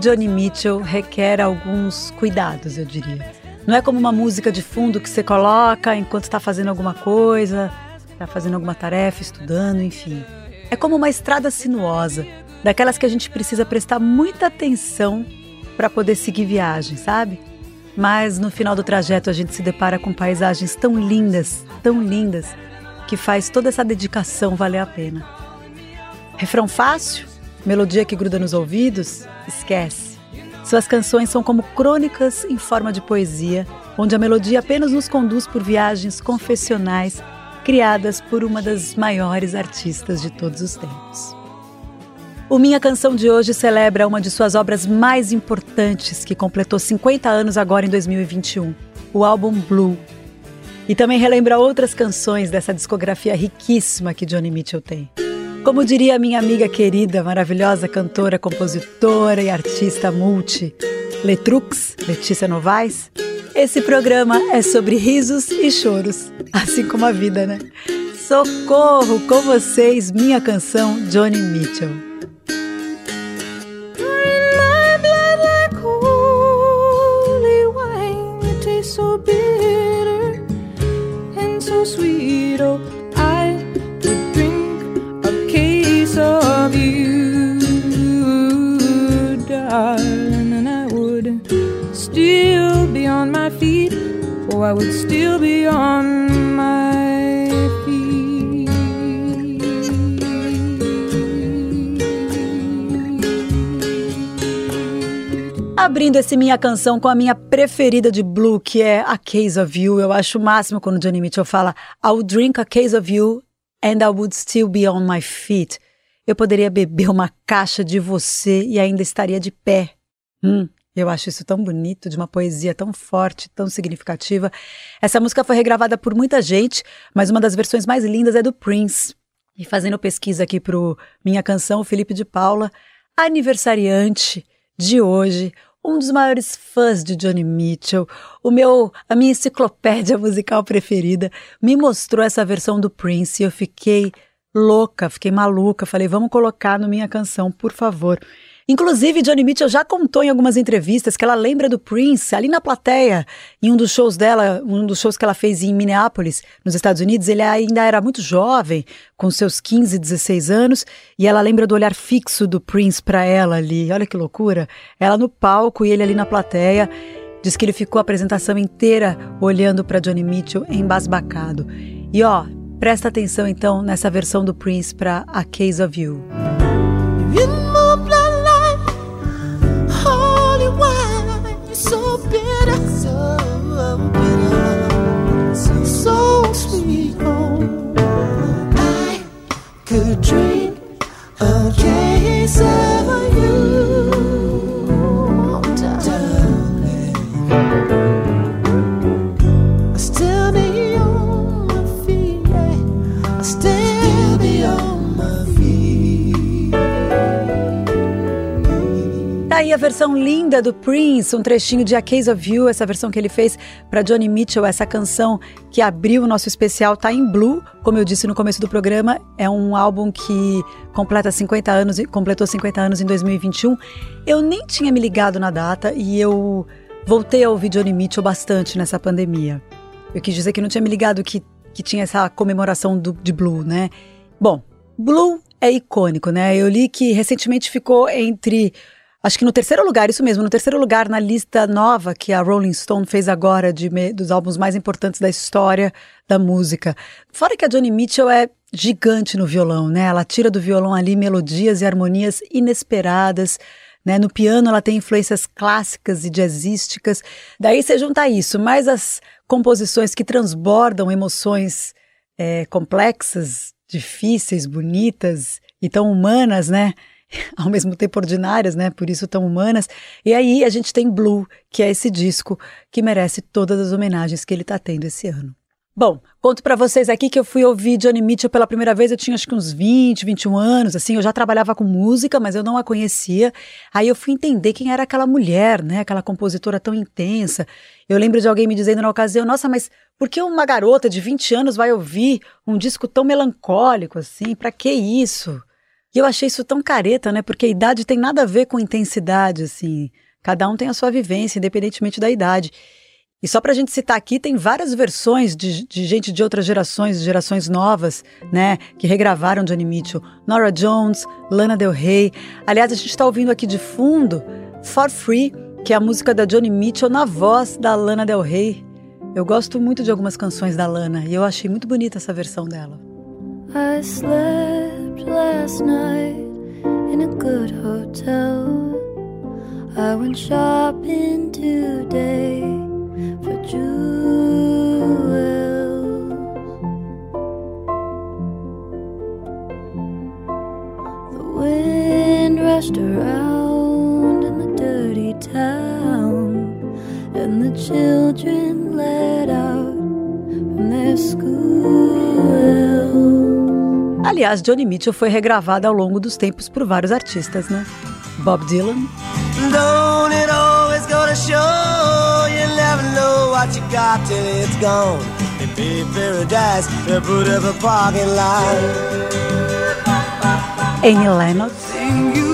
Johnny Mitchell requer alguns cuidados, eu diria. Não é como uma música de fundo que você coloca enquanto está fazendo alguma coisa, está fazendo alguma tarefa, estudando, enfim. É como uma estrada sinuosa, daquelas que a gente precisa prestar muita atenção para poder seguir viagem, sabe? Mas no final do trajeto a gente se depara com paisagens tão lindas, tão lindas, que faz toda essa dedicação valer a pena. Refrão fácil? Melodia que gruda nos ouvidos? Esquece. Suas canções são como crônicas em forma de poesia, onde a melodia apenas nos conduz por viagens confessionais criadas por uma das maiores artistas de todos os tempos. O Minha Canção de hoje celebra uma de suas obras mais importantes, que completou 50 anos agora em 2021, o álbum Blue. E também relembra outras canções dessa discografia riquíssima que Johnny Mitchell tem. Como diria minha amiga querida, maravilhosa cantora, compositora e artista multi, Letrux, Letícia Novaes, esse programa é sobre risos e choros, assim como a vida, né? Socorro com vocês, minha canção Johnny Mitchell. I would still be on my feet. Abrindo esse minha canção com a minha preferida de Blue, que é A Case of You. Eu acho o máximo quando Johnny Mitchell fala I'll drink a case of you and I would still be on my feet. Eu poderia beber uma caixa de você e ainda estaria de pé. Hum, eu acho isso tão bonito, de uma poesia tão forte, tão significativa. Essa música foi regravada por muita gente, mas uma das versões mais lindas é do Prince. E fazendo pesquisa aqui pro Minha Canção, o Felipe de Paula, aniversariante de hoje, um dos maiores fãs de Johnny Mitchell, o meu, a minha enciclopédia musical preferida, me mostrou essa versão do Prince e eu fiquei louca, fiquei maluca. Falei, vamos colocar no Minha Canção, por favor. Inclusive, Johnny Mitchell já contou em algumas entrevistas que ela lembra do Prince ali na plateia, em um dos shows dela, um dos shows que ela fez em Minneapolis, nos Estados Unidos. Ele ainda era muito jovem, com seus 15, 16 anos, e ela lembra do olhar fixo do Prince para ela ali. Olha que loucura! Ela no palco e ele ali na plateia. Diz que ele ficou a apresentação inteira olhando para Johnny Mitchell embasbacado. E ó, presta atenção então nessa versão do Prince para A Case of You. Okay, so a versão linda do Prince, um trechinho de A Case of You, essa versão que ele fez para Johnny Mitchell, essa canção que abriu o nosso especial, tá em Blue, como eu disse no começo do programa, é um álbum que completa 50 anos e completou 50 anos em 2021. Eu nem tinha me ligado na data e eu voltei a ouvir Johnny Mitchell bastante nessa pandemia. Eu quis dizer que não tinha me ligado que, que tinha essa comemoração do, de Blue, né? Bom, Blue é icônico, né? Eu li que recentemente ficou entre acho que no terceiro lugar, isso mesmo, no terceiro lugar na lista nova que a Rolling Stone fez agora de dos álbuns mais importantes da história da música. Fora que a Johnny Mitchell é gigante no violão, né? Ela tira do violão ali melodias e harmonias inesperadas. Né? No piano ela tem influências clássicas e jazzísticas. Daí você junta isso, mais as composições que transbordam emoções é, complexas, difíceis, bonitas e tão humanas, né? Ao mesmo tempo ordinárias, né? Por isso tão humanas. E aí a gente tem Blue, que é esse disco que merece todas as homenagens que ele está tendo esse ano. Bom, conto para vocês aqui que eu fui ouvir Johnny Mitchell pela primeira vez, eu tinha acho que uns 20, 21 anos, assim, eu já trabalhava com música, mas eu não a conhecia. Aí eu fui entender quem era aquela mulher, né, aquela compositora tão intensa. Eu lembro de alguém me dizendo na ocasião, nossa, mas por que uma garota de 20 anos vai ouvir um disco tão melancólico assim? Para que isso? E eu achei isso tão careta, né? Porque a idade tem nada a ver com intensidade, assim. Cada um tem a sua vivência, independentemente da idade. E só para a gente citar aqui, tem várias versões de, de, gente de outras gerações, gerações novas, né, que regravaram Johnny Mitchell. Nora Jones, Lana Del Rey. Aliás, a gente está ouvindo aqui de fundo For Free, que é a música da Johnny Mitchell na voz da Lana Del Rey. Eu gosto muito de algumas canções da Lana e eu achei muito bonita essa versão dela. I slept last night in a good hotel. I went shopping today. for jewels. The wind rushed around in the dirty town, and the children let out from their school. Aliás, Johnny Mitchell foi regravada ao longo dos tempos por vários artistas, né? Bob Dylan. Don't it always go to show you never know what you got till it's gone. Pay paradise, they put up a parking lot. Lennox.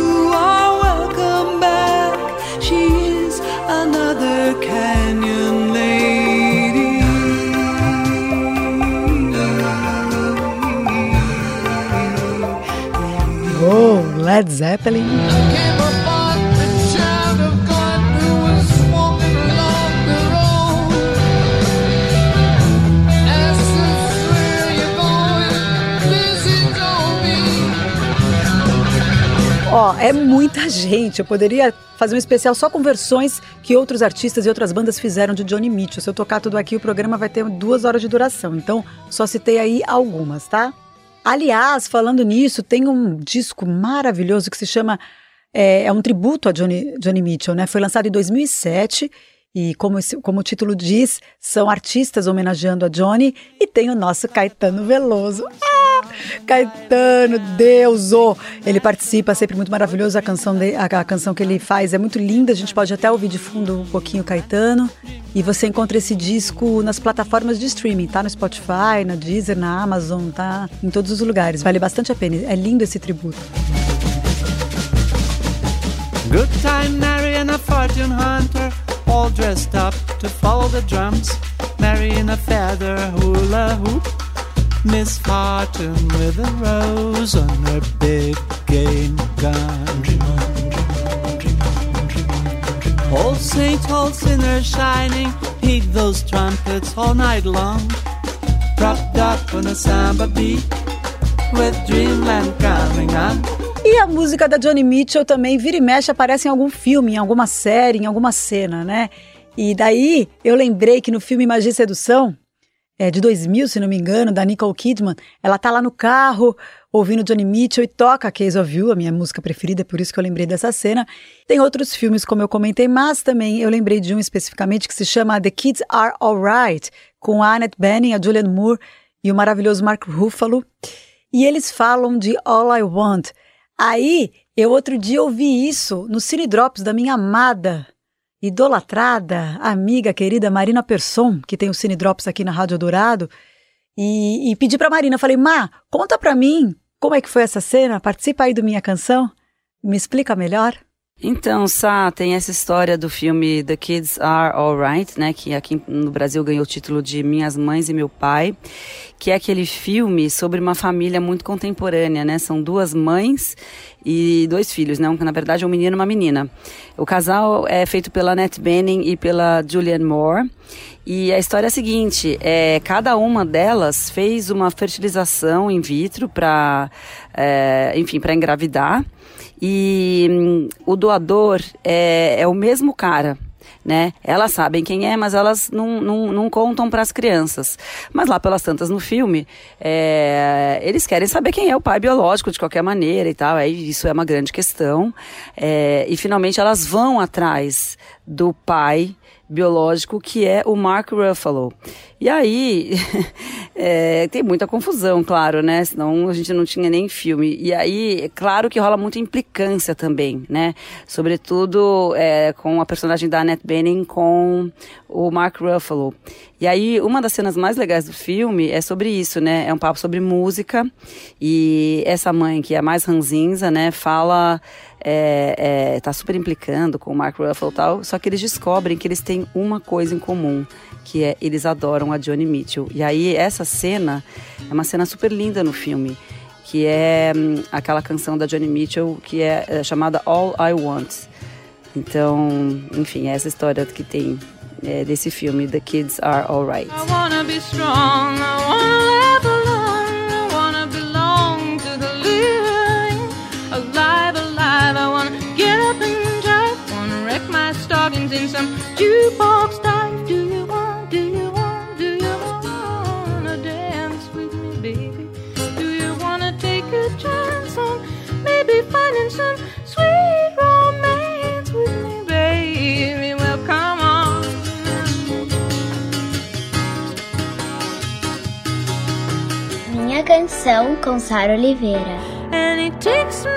Led Zeppelin. Ó, é muita gente. Eu poderia fazer um especial só com versões que outros artistas e outras bandas fizeram de Johnny Mitchell. Se eu tocar tudo aqui, o programa vai ter duas horas de duração. Então, só citei aí algumas, tá? Aliás, falando nisso, tem um disco maravilhoso que se chama. É, é um tributo a Johnny, Johnny Mitchell, né? Foi lançado em 2007 e como, esse, como o título diz, são artistas homenageando a Johnny e tem o nosso Caetano Veloso. Ah! Caetano, Deus! Oh. Ele participa, sempre muito maravilhoso. A canção, de, a, a, canção que ele faz é muito linda. A gente pode até ouvir de fundo um pouquinho Caetano. E você encontra esse disco nas plataformas de streaming, tá? No Spotify, na Deezer, na Amazon, tá? Em todos os lugares. Vale bastante a pena. É lindo esse tributo. Good time, Mary and a fortune hunter, all dressed up to follow the drums. Mary in a feather hula hoop. Miss Fortune with a rose on her big game gun. Old saint, old sinner shining, heed those trumpets all night long. Propped up on a samba beat, with dreamland coming on. E a música da Johnny Mitchell também vira e mexe, aparece em algum filme, em alguma série, em alguma cena, né? E daí eu lembrei que no filme Magia e Sedução, é, de 2000, se não me engano, da Nicole Kidman. Ela tá lá no carro, ouvindo Johnny Mitchell e toca Case of You, a minha música preferida, por isso que eu lembrei dessa cena. Tem outros filmes, como eu comentei, mas também eu lembrei de um especificamente que se chama The Kids Are Alright, com a Annette Bening, a Julianne Moore e o maravilhoso Mark Ruffalo. E eles falam de All I Want. Aí, eu outro dia ouvi isso no Cine Drops da minha amada idolatrada, amiga, querida Marina Persson, que tem o Cine Drops aqui na Rádio Dourado, e, e pedi para Marina, falei, Má, conta para mim como é que foi essa cena, participa aí do Minha Canção, me explica melhor. Então, Sá, tem essa história do filme The Kids Are Alright, né, que aqui no Brasil ganhou o título de Minhas Mães e Meu Pai, que é aquele filme sobre uma família muito contemporânea, né? São duas mães e dois filhos, né? Na verdade, é um menino e uma menina. O casal é feito pela Annette Bening e pela Julianne Moore. E a história é a seguinte: é, cada uma delas fez uma fertilização in vitro para, é, enfim, para engravidar. E hum, o doador é, é o mesmo cara, né? Elas sabem quem é, mas elas não, não, não contam para as crianças. Mas lá pelas tantas no filme, é, eles querem saber quem é o pai biológico de qualquer maneira e tal. Aí isso é uma grande questão. É, e finalmente elas vão atrás do pai biológico que é o Mark Ruffalo. E aí é, tem muita confusão, claro, né? Senão a gente não tinha nem filme. E aí, é claro que rola muita implicância também, né? Sobretudo é, com a personagem da Annette Bening com o Mark Ruffalo. E aí, uma das cenas mais legais do filme é sobre isso, né? É um papo sobre música. E essa mãe, que é mais ranzinza, né? Fala é, é, tá super implicando com o Mark Ruffalo e tal, só que eles descobrem que eles têm uma coisa em comum, que é eles adoram a Johnny Mitchell. E aí essa cena é uma cena super linda no filme, que é hum, aquela canção da Johnny Mitchell que é, é chamada All I Want. Então, enfim, é essa história que tem é, desse filme, The Kids Are Alright. I wanna be strong, I wanna jukebox dive. Do you want, do you want, do you wanna dance with me, baby? Do you wanna take a chance on maybe finding some sweet romance with me, baby? Well, come on. Minha canção com Sara Oliveira. And it takes me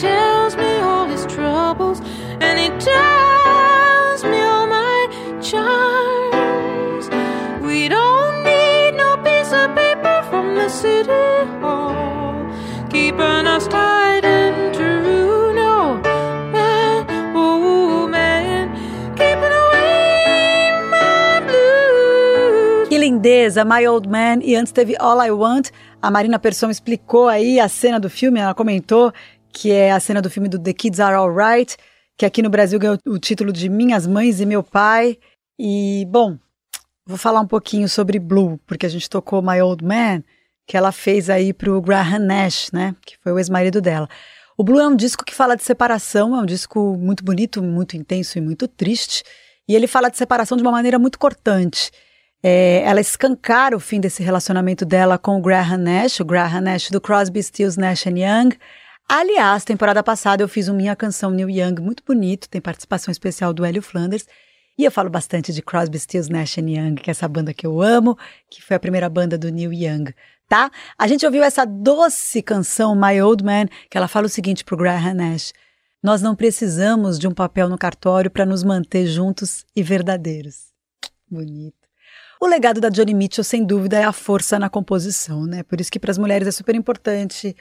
tells me all his troubles and he tells me all my charms. We don't need no piece of paper from the city hall, keeping us tight and true. No, man, oh man, keeping away my blues. Que lindeza, My Old Man. E antes teve All I Want. A Marina Persson explicou aí a cena do filme, ela comentou que é a cena do filme do The Kids Are Alright, que aqui no Brasil ganhou o título de Minhas Mães e Meu Pai. E, bom, vou falar um pouquinho sobre Blue, porque a gente tocou My Old Man, que ela fez aí pro Graham Nash, né, que foi o ex-marido dela. O Blue é um disco que fala de separação, é um disco muito bonito, muito intenso e muito triste. E ele fala de separação de uma maneira muito cortante. É, ela escancara o fim desse relacionamento dela com o Graham Nash, o Graham Nash do Crosby, Stills, Nash Young. Aliás, temporada passada eu fiz um Minha Canção New Young muito bonito, tem participação especial do Hélio Flanders. E eu falo bastante de Crosby, Stills, Nash Young, que é essa banda que eu amo, que foi a primeira banda do Neil Young, tá? A gente ouviu essa doce canção, My Old Man, que ela fala o seguinte pro Graham Nash. Nós não precisamos de um papel no cartório para nos manter juntos e verdadeiros. Bonito. O legado da Johnny Mitchell, sem dúvida, é a força na composição, né? Por isso que para as mulheres é super importante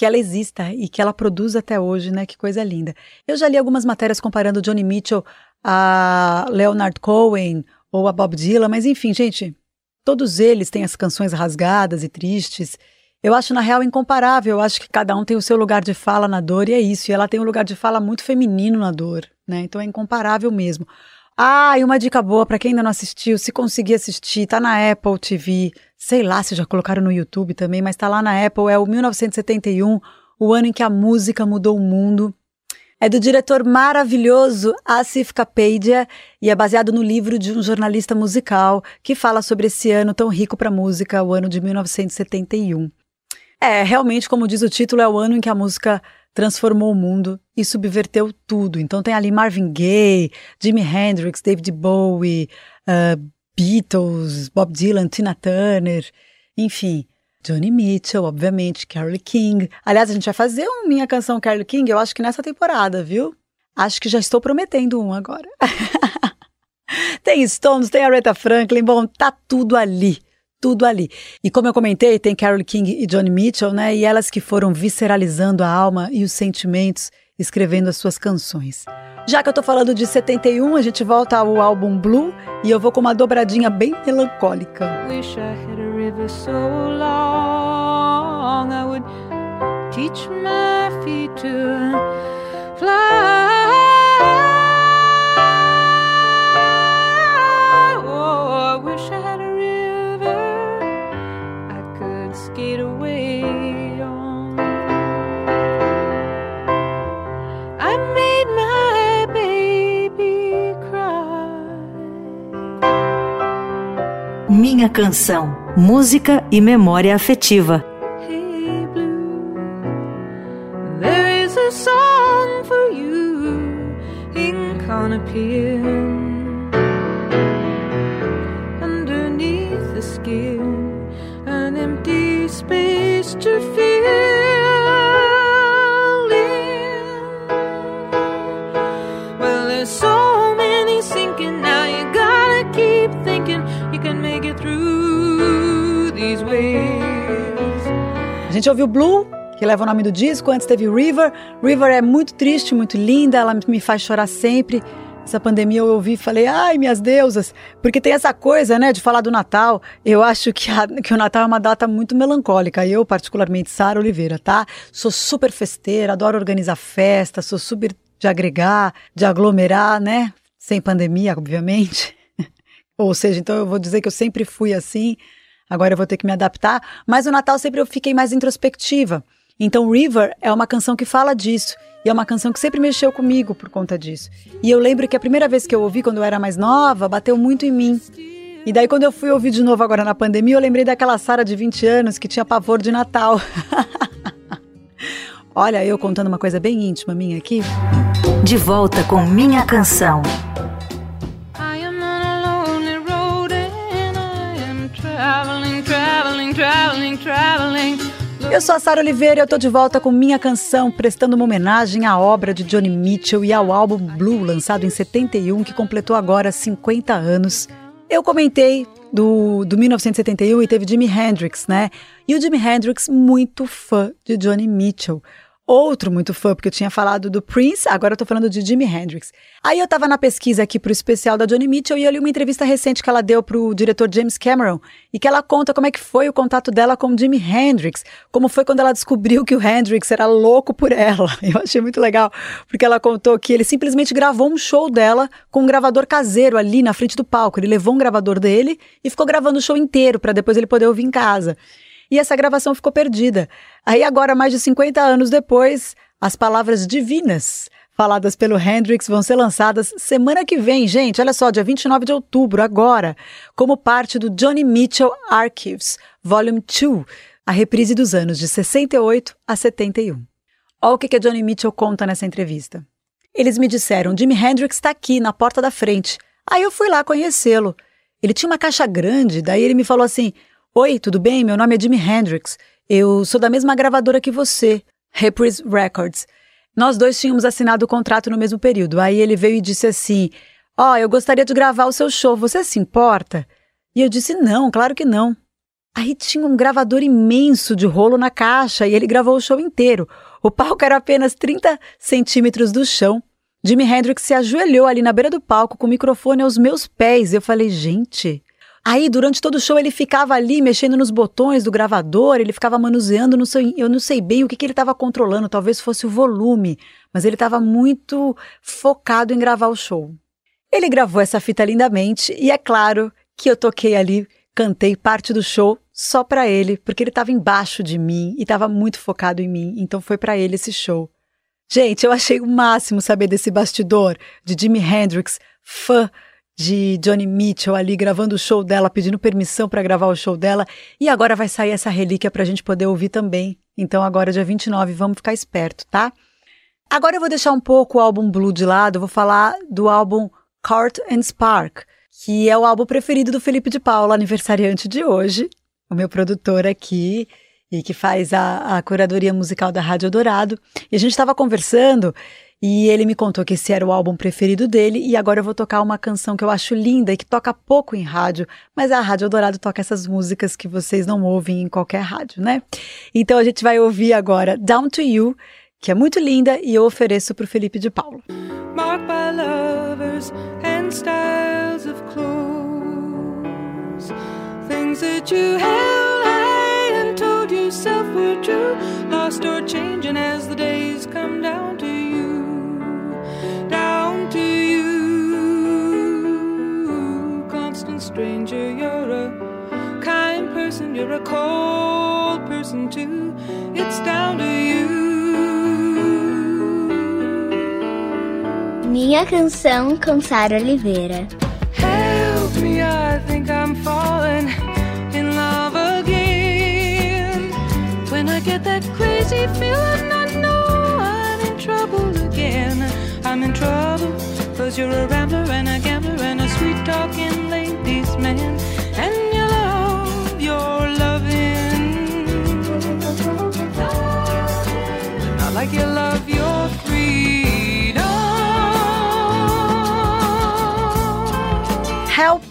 que ela exista e que ela produza até hoje, né? Que coisa linda. Eu já li algumas matérias comparando Johnny Mitchell a Leonard Cohen ou a Bob Dylan, mas enfim, gente, todos eles têm as canções rasgadas e tristes. Eu acho, na real, incomparável. Eu acho que cada um tem o seu lugar de fala na dor e é isso. E ela tem um lugar de fala muito feminino na dor, né? Então é incomparável mesmo. Ah, e uma dica boa para quem ainda não assistiu, se conseguir assistir, tá na Apple TV. Sei lá se já colocaram no YouTube também, mas tá lá na Apple, é o 1971, o ano em que a música mudou o mundo. É do diretor maravilhoso Asif Kapadia e é baseado no livro de um jornalista musical que fala sobre esse ano tão rico para música, o ano de 1971. É, realmente, como diz o título, é o ano em que a música transformou o mundo e subverteu tudo. Então tem ali Marvin Gaye, Jimi Hendrix, David Bowie, uh, Beatles, Bob Dylan, Tina Turner, enfim. Johnny Mitchell, obviamente, Carole King. Aliás, a gente vai fazer uma minha canção Carole King, eu acho que nessa temporada, viu? Acho que já estou prometendo um agora. tem Stones, tem Aretha Franklin, bom, tá tudo ali. Tudo ali. E como eu comentei, tem Carole King e Johnny Mitchell, né? E elas que foram visceralizando a alma e os sentimentos, escrevendo as suas canções. Já que eu tô falando de 71, a gente volta ao álbum Blue e eu vou com uma dobradinha bem melancólica. Wish I had a river so long I would teach my feet to fly. Minha Canção, Música e Memória Afetiva. Gente ouviu Blue, que leva o nome do disco, antes teve River. River é muito triste, muito linda, ela me faz chorar sempre. Essa pandemia eu ouvi e falei, ai, minhas deusas, porque tem essa coisa, né, de falar do Natal. Eu acho que, a, que o Natal é uma data muito melancólica. Eu, particularmente, Sara Oliveira, tá? Sou super festeira, adoro organizar festa, sou super de agregar, de aglomerar, né? Sem pandemia, obviamente. Ou seja, então eu vou dizer que eu sempre fui assim. Agora eu vou ter que me adaptar. Mas o Natal sempre eu fiquei mais introspectiva. Então River é uma canção que fala disso. E é uma canção que sempre mexeu comigo por conta disso. E eu lembro que a primeira vez que eu ouvi, quando eu era mais nova, bateu muito em mim. E daí, quando eu fui ouvir de novo agora na pandemia, eu lembrei daquela Sara de 20 anos que tinha pavor de Natal. Olha, eu contando uma coisa bem íntima minha aqui. De volta com Minha Canção. Traveling, traveling. Eu sou a Sara Oliveira e eu tô de volta com minha canção, prestando uma homenagem à obra de Johnny Mitchell e ao álbum Blue, lançado em 71, que completou agora 50 anos. Eu comentei do, do 1971 e teve Jimi Hendrix, né? E o Jimi Hendrix, muito fã de Johnny Mitchell outro muito fã, porque eu tinha falado do Prince, agora eu tô falando de Jimi Hendrix. Aí eu tava na pesquisa aqui pro especial da Johnny Mitchell e eu li uma entrevista recente que ela deu pro diretor James Cameron e que ela conta como é que foi o contato dela com Jimi Hendrix, como foi quando ela descobriu que o Hendrix era louco por ela. Eu achei muito legal, porque ela contou que ele simplesmente gravou um show dela com um gravador caseiro ali na frente do palco. Ele levou um gravador dele e ficou gravando o show inteiro para depois ele poder ouvir em casa e essa gravação ficou perdida. Aí agora, mais de 50 anos depois, as palavras divinas faladas pelo Hendrix vão ser lançadas semana que vem, gente. Olha só, dia 29 de outubro, agora, como parte do Johnny Mitchell Archives, Volume 2, a reprise dos anos de 68 a 71. Olha o que, que a Johnny Mitchell conta nessa entrevista. Eles me disseram: Jimi Hendrix está aqui, na porta da frente. Aí eu fui lá conhecê-lo. Ele tinha uma caixa grande, daí ele me falou assim: Oi, tudo bem? Meu nome é Jimi Hendrix. Eu sou da mesma gravadora que você, Reprise Records. Nós dois tínhamos assinado o contrato no mesmo período. Aí ele veio e disse assim: Ó, oh, eu gostaria de gravar o seu show, você se importa? E eu disse: Não, claro que não. Aí tinha um gravador imenso de rolo na caixa e ele gravou o show inteiro. O palco era apenas 30 centímetros do chão. Jimi Hendrix se ajoelhou ali na beira do palco com o microfone aos meus pés. Eu falei, gente, Aí, durante todo o show, ele ficava ali mexendo nos botões do gravador, ele ficava manuseando, não sei, eu não sei bem o que, que ele estava controlando, talvez fosse o volume, mas ele estava muito focado em gravar o show. Ele gravou essa fita lindamente e é claro que eu toquei ali, cantei parte do show só para ele, porque ele estava embaixo de mim e estava muito focado em mim, então foi para ele esse show. Gente, eu achei o máximo saber desse bastidor de Jimi Hendrix, fã de Johnny Mitchell ali gravando o show dela, pedindo permissão para gravar o show dela. E agora vai sair essa relíquia para a gente poder ouvir também. Então, agora, dia 29, vamos ficar esperto, tá? Agora eu vou deixar um pouco o álbum Blue de lado, vou falar do álbum Cart and Spark, que é o álbum preferido do Felipe de Paula, aniversariante de hoje, o meu produtor aqui e que faz a, a curadoria musical da Rádio Dourado. E a gente estava conversando E ele me contou que esse era o álbum preferido dele e agora eu vou tocar uma canção que eu acho linda e que toca pouco em rádio, mas a Rádio Dourado toca essas músicas que vocês não ouvem em qualquer rádio, né? Então a gente vai ouvir agora Down to You, que é muito linda e eu ofereço para o Felipe de Paulo. Marked by lovers and styles of clothes, things that you held high and told yourself were true, lost or changing as the days come down to you. Stranger, you're a kind person, you're a cold person too. It's down to you. Minha canção com Sara Oliveira. Help me, I think I'm falling in love again. When I get that crazy feeling, I know I'm in trouble again. I'm in trouble. Cause you're a rambler and a gambler and a sweet talking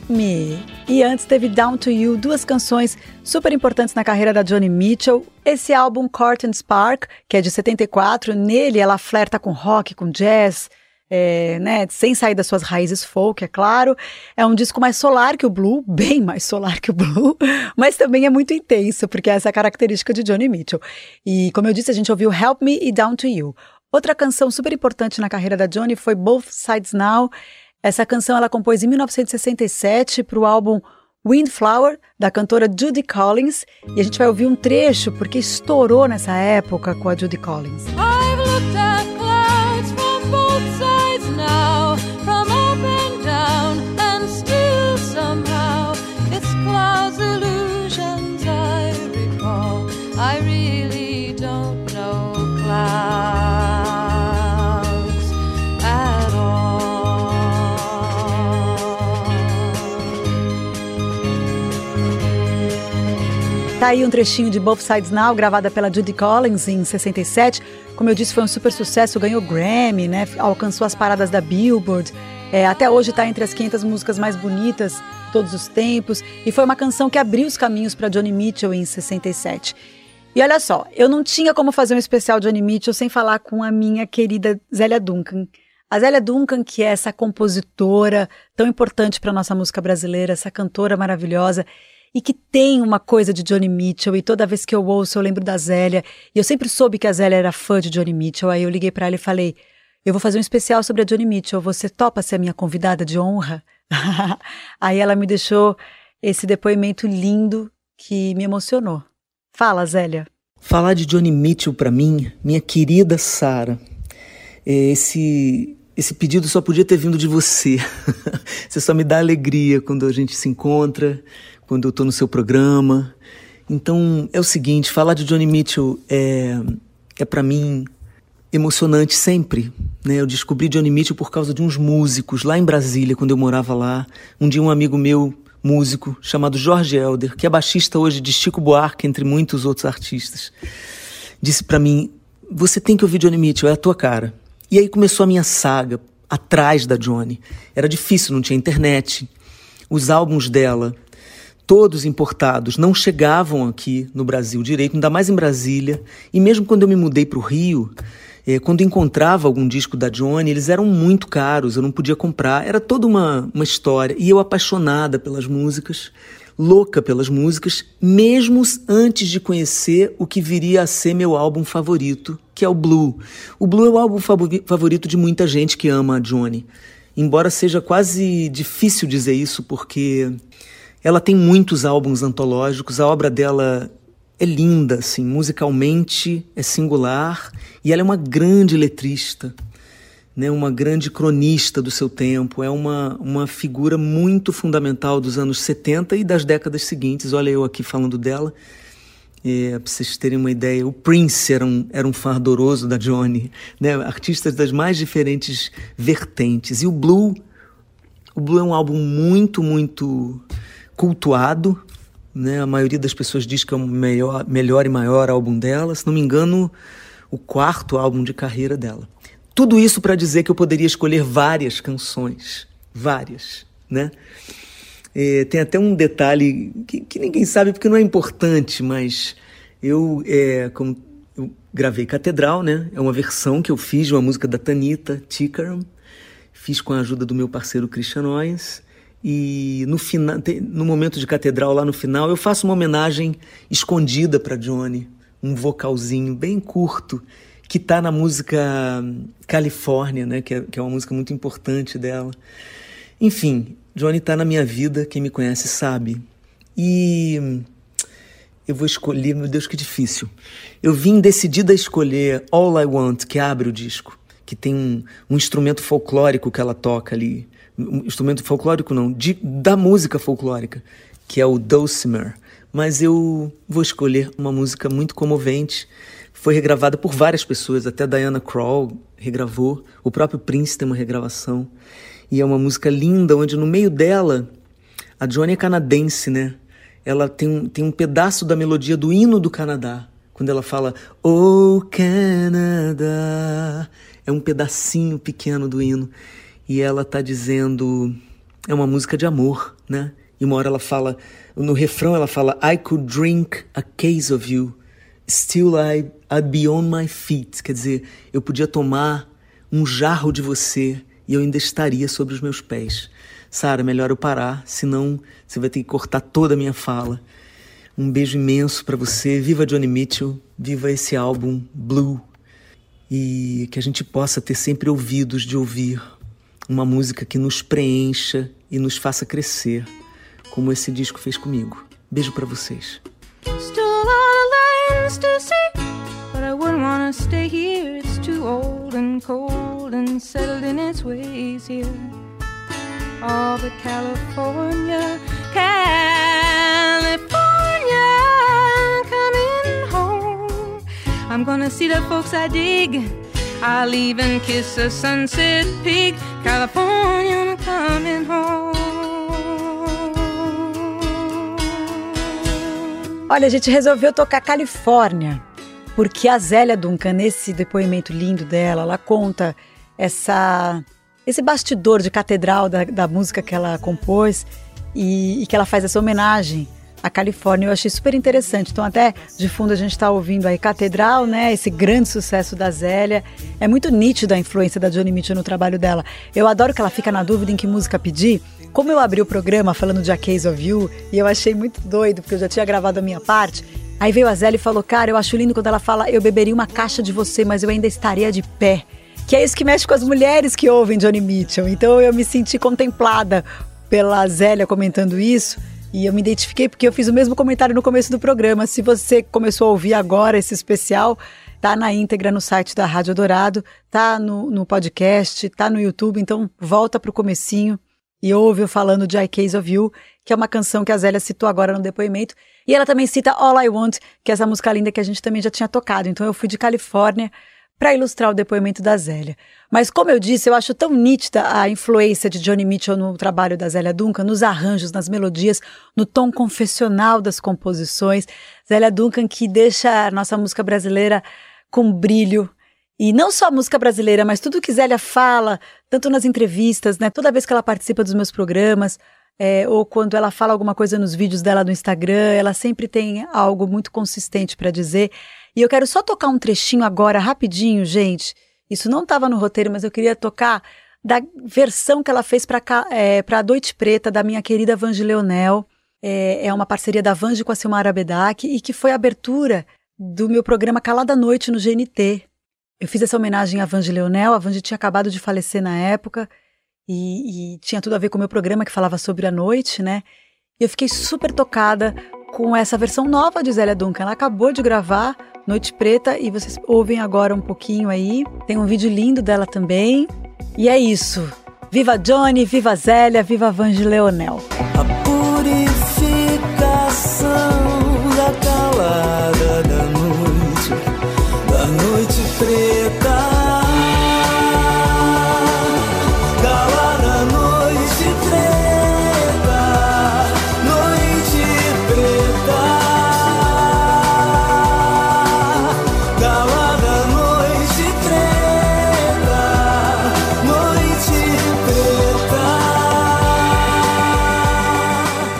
Me. E antes teve Down to You, duas canções super importantes na carreira da Johnny Mitchell. Esse álbum Court Spark, que é de 74, nele ela flerta com rock, com jazz, é, né, sem sair das suas raízes folk, é claro. É um disco mais solar que o Blue, bem mais solar que o Blue, mas também é muito intenso, porque essa é a característica de Johnny Mitchell. E como eu disse, a gente ouviu Help Me e Down to You. Outra canção super importante na carreira da Johnny foi Both Sides Now. Essa canção ela compôs em 1967 para o álbum Windflower, da cantora Judy Collins, e a gente vai ouvir um trecho porque estourou nessa época com a Judy Collins. Tá aí um trechinho de Both Sides Now, gravada pela Judy Collins em 67. Como eu disse, foi um super sucesso, ganhou Grammy, né? Alcançou as paradas da Billboard. É, até hoje está entre as 500 músicas mais bonitas de todos os tempos. E foi uma canção que abriu os caminhos para Johnny Mitchell em 67. E olha só, eu não tinha como fazer um especial Johnny Mitchell sem falar com a minha querida Zélia Duncan. A Zélia Duncan, que é essa compositora tão importante para nossa música brasileira, essa cantora maravilhosa, e que tem uma coisa de Johnny Mitchell e toda vez que eu ouço eu lembro da Zélia e eu sempre soube que a Zélia era fã de Johnny Mitchell, aí eu liguei para ela e falei eu vou fazer um especial sobre a Johnny Mitchell, você topa ser a minha convidada de honra? aí ela me deixou esse depoimento lindo que me emocionou. Fala, Zélia. Falar de Johnny Mitchell para mim, minha querida Sara, é esse esse pedido só podia ter vindo de você. você só me dá alegria quando a gente se encontra, quando eu estou no seu programa. Então é o seguinte, falar de Johnny Mitchell é, é para mim emocionante sempre. Né? Eu descobri Johnny Mitchell por causa de uns músicos lá em Brasília, quando eu morava lá. Um dia um amigo meu, músico, chamado Jorge Elder, que é baixista hoje de Chico Buarque, entre muitos outros artistas, disse para mim, você tem que ouvir Johnny Mitchell, é a tua cara. E aí começou a minha saga atrás da Johnny. Era difícil, não tinha internet. Os álbuns dela todos importados, não chegavam aqui no Brasil direito, ainda mais em Brasília. E mesmo quando eu me mudei para o Rio, eh, quando encontrava algum disco da Johnny, eles eram muito caros, eu não podia comprar. Era toda uma, uma história. E eu apaixonada pelas músicas, louca pelas músicas, mesmo antes de conhecer o que viria a ser meu álbum favorito, que é o Blue. O Blue é o álbum favorito de muita gente que ama a Johnny. Embora seja quase difícil dizer isso, porque ela tem muitos álbuns antológicos, a obra dela é linda, assim, musicalmente é singular e ela é uma grande letrista, né, uma grande cronista do seu tempo, é uma, uma figura muito fundamental dos anos 70 e das décadas seguintes. Olha eu aqui falando dela, é, para vocês terem uma ideia, o Prince era um, era um fardoroso da Johnny, né, artistas das mais diferentes vertentes. E o Blue, o Blue é um álbum muito, muito cultuado, né? A maioria das pessoas diz que é o melhor, melhor e maior álbum dela. Se não me engano, o quarto álbum de carreira dela. tudo isso para dizer que eu poderia escolher várias canções, várias, né? É, tem até um detalhe que, que, ninguém sabe porque não é importante, mas eu, é, como eu gravei Catedral, né? É uma versão que eu fiz de uma música da Tanita Tikaram, fiz com a ajuda do meu parceiro Christian Noyes. E no, final, no momento de catedral, lá no final, eu faço uma homenagem escondida para Johnny, um vocalzinho bem curto, que está na música Califórnia, né? que, é, que é uma música muito importante dela. Enfim, Johnny está na minha vida, quem me conhece sabe. E eu vou escolher, meu Deus, que difícil. Eu vim decidida a escolher All I Want, que abre o disco, que tem um, um instrumento folclórico que ela toca ali um instrumento folclórico não, de, da música folclórica, que é o dulcimer. Mas eu vou escolher uma música muito comovente. Foi regravada por várias pessoas, até Diana Krall regravou, o próprio Prince tem uma regravação. E é uma música linda, onde no meio dela, a Johnny é canadense, né? Ela tem um, tem um pedaço da melodia do hino do Canadá. Quando ela fala, Oh Canada, é um pedacinho pequeno do hino e ela tá dizendo é uma música de amor, né? E uma hora ela fala, no refrão ela fala I could drink a case of you, still I, I'd be on my feet. Quer dizer, eu podia tomar um jarro de você e eu ainda estaria sobre os meus pés. Sara, melhor eu parar, senão você vai ter que cortar toda a minha fala. Um beijo imenso para você. Viva Johnny Mitchell, viva esse álbum Blue e que a gente possa ter sempre ouvidos de ouvir uma música que nos preencha e nos faça crescer, como esse disco fez comigo. Beijo para vocês. Still a lot of lands to see, but I wouldn't wanna stay here. It's too old and cold and settled in its ways here. But California, California, coming home. I'm gonna see the folks I dig. I'll even kiss a sunset peak. California, I'm coming home. Olha, a gente resolveu tocar Califórnia, porque a Zélia Duncan, nesse depoimento lindo dela, ela conta essa, esse bastidor de catedral da, da música que ela compôs e, e que ela faz essa homenagem a Califórnia. Eu achei super interessante. Então, até de fundo a gente está ouvindo aí Catedral, né? Esse grande sucesso da Zélia. É muito nítido a influência da Johnny Mitchell no trabalho dela. Eu adoro que ela fica na dúvida em que música pedir. Como eu abri o programa falando de A Case of You, e eu achei muito doido, porque eu já tinha gravado a minha parte. Aí veio a Zélia e falou: Cara, eu acho lindo quando ela fala, eu beberia uma caixa de você, mas eu ainda estaria de pé. Que é isso que mexe com as mulheres que ouvem Johnny Mitchell. Então eu me senti contemplada pela Zélia comentando isso. E eu me identifiquei porque eu fiz o mesmo comentário no começo do programa. Se você começou a ouvir agora esse especial, tá na íntegra no site da Rádio Dourado, tá no, no podcast, tá no YouTube, então volta pro comecinho e ouve eu falando de I Case of You, que é uma canção que a Zélia citou agora no depoimento. E ela também cita All I Want, que é essa música linda que a gente também já tinha tocado. Então eu fui de Califórnia para ilustrar o depoimento da Zélia. Mas, como eu disse, eu acho tão nítida a influência de Johnny Mitchell no trabalho da Zélia Duncan, nos arranjos, nas melodias, no tom confessional das composições. Zélia Duncan que deixa a nossa música brasileira com brilho. E não só a música brasileira, mas tudo que Zélia fala, tanto nas entrevistas, né? Toda vez que ela participa dos meus programas, é, ou quando ela fala alguma coisa nos vídeos dela no Instagram, ela sempre tem algo muito consistente para dizer. E eu quero só tocar um trechinho agora, rapidinho, gente. Isso não estava no roteiro, mas eu queria tocar da versão que ela fez para é, a Noite Preta, da minha querida Vange Leonel. É, é uma parceria da Vange com a Silmara Bedak e que foi a abertura do meu programa Calada Noite no GNT. Eu fiz essa homenagem à Vange Leonel. A Vange tinha acabado de falecer na época e, e tinha tudo a ver com o meu programa que falava sobre a noite, né? E eu fiquei super tocada com essa versão nova de Zélia Duncan. Ela acabou de gravar Noite Preta e vocês ouvem agora um pouquinho aí. Tem um vídeo lindo dela também. E é isso. Viva Johnny, viva Zélia, viva Vange Leonel.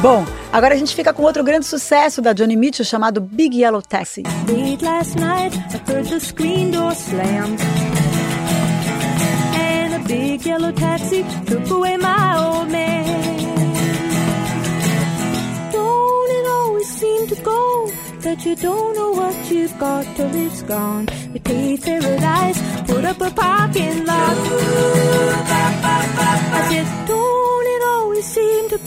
Bom, agora a gente fica com outro grande sucesso da Johnny Mitchell chamado Big Yellow Taxi. Big yellow taxi took away my old man. Don't it always seem to go that you don't know what you've got till it's gone? We paid paradise, put up a parking lot. I said, seem to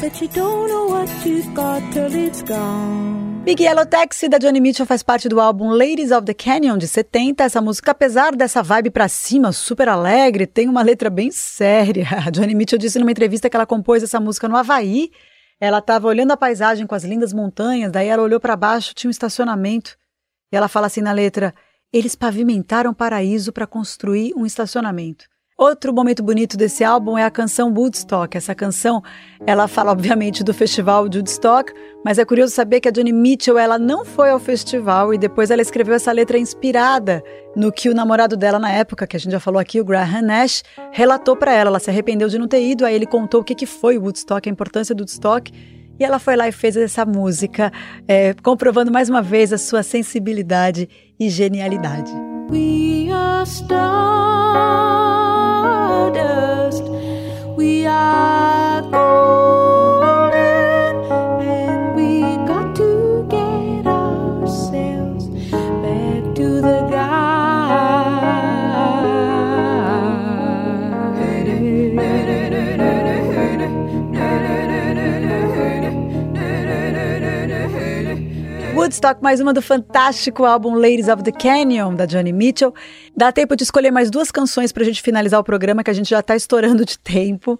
that you don't know what you've got till it's gone? Big Yellow Taxi da Johnny Mitchell faz parte do álbum Ladies of the Canyon de 70. Essa música, apesar dessa vibe pra cima, super alegre, tem uma letra bem séria. A Johnny Mitchell disse numa entrevista que ela compôs essa música no Havaí. Ela estava olhando a paisagem com as lindas montanhas, daí ela olhou para baixo, tinha um estacionamento. E ela fala assim na letra: Eles pavimentaram o paraíso para construir um estacionamento. Outro momento bonito desse álbum é a canção Woodstock. Essa canção, ela fala obviamente do festival de Woodstock, mas é curioso saber que a Johnny Mitchell, ela não foi ao festival e depois ela escreveu essa letra inspirada no que o namorado dela na época, que a gente já falou aqui, o Graham Nash, relatou para ela. Ela se arrependeu de não ter ido, aí ele contou o que, que foi Woodstock, a importância do Woodstock. E ela foi lá e fez essa música, é, comprovando mais uma vez a sua sensibilidade e genialidade. We are stardust. We are golden, Woodstock, mais uma do fantástico álbum Ladies of the Canyon, da Johnny Mitchell. Dá tempo de escolher mais duas canções pra gente finalizar o programa, que a gente já tá estourando de tempo.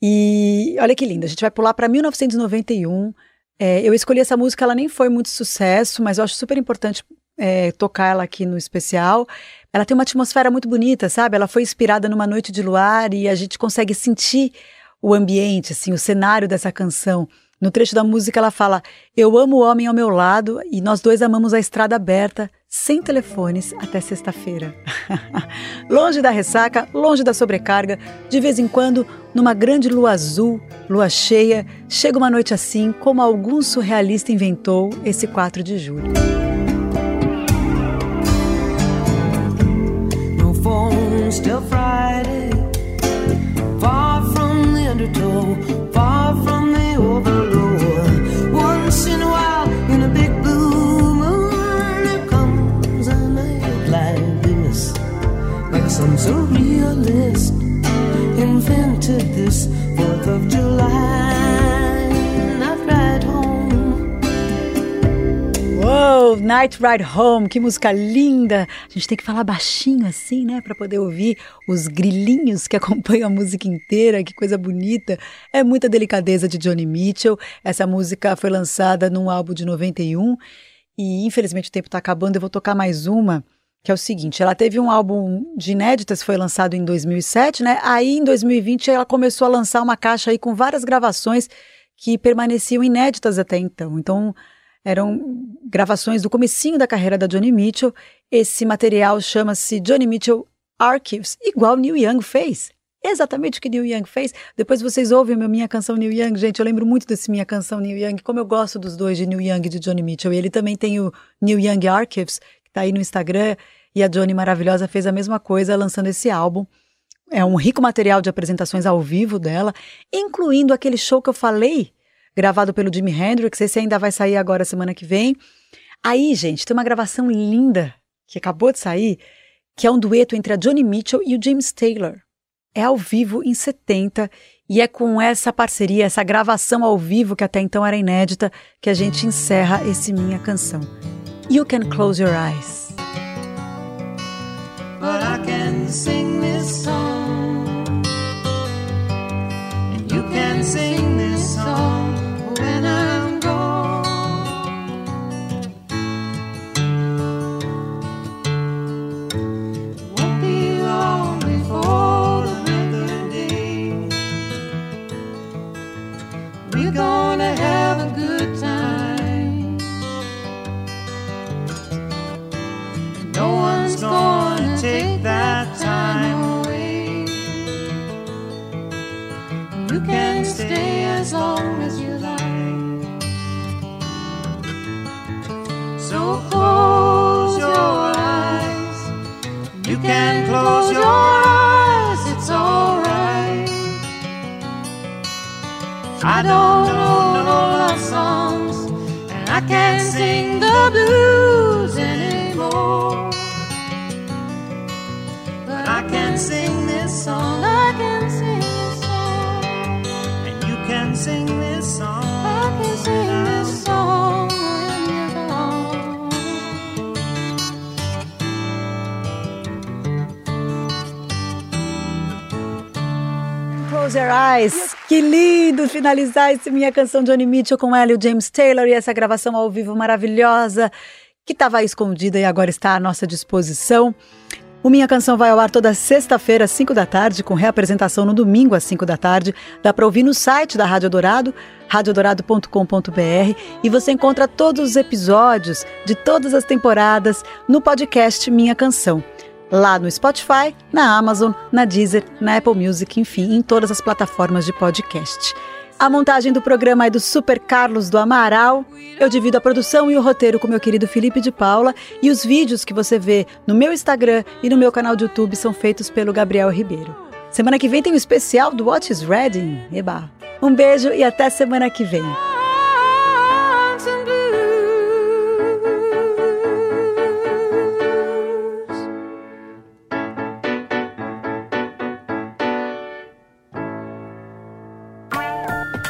E olha que lindo, a gente vai pular pra 1991. É, eu escolhi essa música, ela nem foi muito sucesso, mas eu acho super importante é, tocar ela aqui no especial. Ela tem uma atmosfera muito bonita, sabe? Ela foi inspirada numa noite de luar e a gente consegue sentir o ambiente, assim, o cenário dessa canção. No trecho da música ela fala: Eu amo o homem ao meu lado e nós dois amamos a estrada aberta, sem telefones, até sexta-feira. longe da ressaca, longe da sobrecarga, de vez em quando, numa grande lua azul, lua cheia, chega uma noite assim, como algum surrealista inventou esse 4 de julho. No phone, some surrealist invented this 4th of July. Night ride home. Uou, Night Ride Home, que música linda! A gente tem que falar baixinho assim, né, para poder ouvir os grilinhos que acompanham a música inteira, que coisa bonita. É muita delicadeza de Johnny Mitchell. Essa música foi lançada num álbum de 91 e infelizmente o tempo está acabando, eu vou tocar mais uma, que é o seguinte, ela teve um álbum de inéditas, foi lançado em 2007, né? Aí em 2020 ela começou a lançar uma caixa aí com várias gravações que permaneciam inéditas até então. Então, eram gravações do comecinho da carreira da Johnny Mitchell. Esse material chama-se Johnny Mitchell Archives, igual Neil Young fez. Exatamente o que Neil Young fez. Depois vocês ouvem a minha canção Neil Young. Gente, eu lembro muito desse minha canção Neil Young, como eu gosto dos dois, de Neil Young e de Johnny Mitchell. E ele também tem o Neil Young Archives, tá aí no Instagram. E a Johnny maravilhosa fez a mesma coisa lançando esse álbum. É um rico material de apresentações ao vivo dela, incluindo aquele show que eu falei gravado pelo Jimi Hendrix. Esse ainda vai sair agora semana que vem. Aí, gente, tem uma gravação linda que acabou de sair, que é um dueto entre a Johnny Mitchell e o James Taylor. É ao vivo em 70 e é com essa parceria, essa gravação ao vivo que até então era inédita, que a gente encerra esse minha canção. You Can Close Your Eyes. but I can sing this song. And you can sing Close Your Eyes. Que lindo finalizar esse minha canção Johnny Mitchell com ela James Taylor e essa gravação ao vivo maravilhosa que estava escondida e agora está à nossa disposição. O Minha Canção vai ao ar toda sexta-feira, às 5 da tarde, com reapresentação no domingo, às 5 da tarde. Dá para ouvir no site da Rádio Dourado, radiodorado.com.br, e você encontra todos os episódios de todas as temporadas no podcast Minha Canção. Lá no Spotify, na Amazon, na Deezer, na Apple Music, enfim, em todas as plataformas de podcast. A montagem do programa é do Super Carlos do Amaral. Eu divido a produção e o roteiro com meu querido Felipe de Paula. E os vídeos que você vê no meu Instagram e no meu canal de YouTube são feitos pelo Gabriel Ribeiro. Semana que vem tem um especial do What is Reading. Eba! Um beijo e até semana que vem.